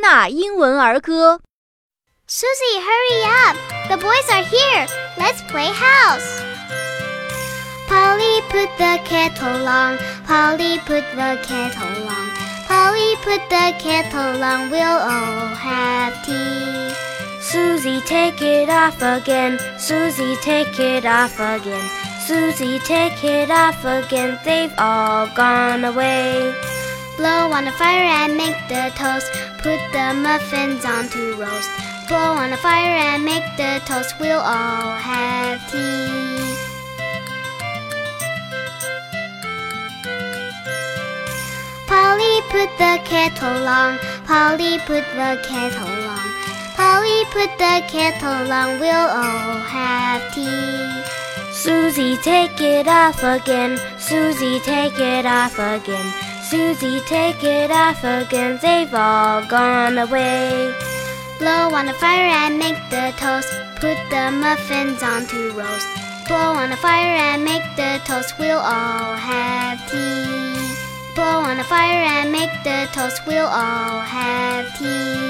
纳英文儿歌。 Susie, hurry up! The boys are here. Let's play house. Polly put the kettle on. Polly put the kettle on. Polly put the kettle on. We'll all have tea. Susie, take it off again. Susie, take it off again. Susie, take it off again. They've all gone away. Blow on the fire and make the toast. Put the muffins on to roast. Blow on the fire and make the toast. We'll all have tea. Polly put the kettle on. Polly put the kettle on. Polly put the kettle on. We'll all have tea. Susie, take it off again. Susie, take it off again. Susie, take it off again. They've all gone away. Blow on the fire and make the toast. Put the muffins on to roast. Blow on the fire and make the toast. We'll all have tea. Blow on the fire and make the toast. We'll all have tea.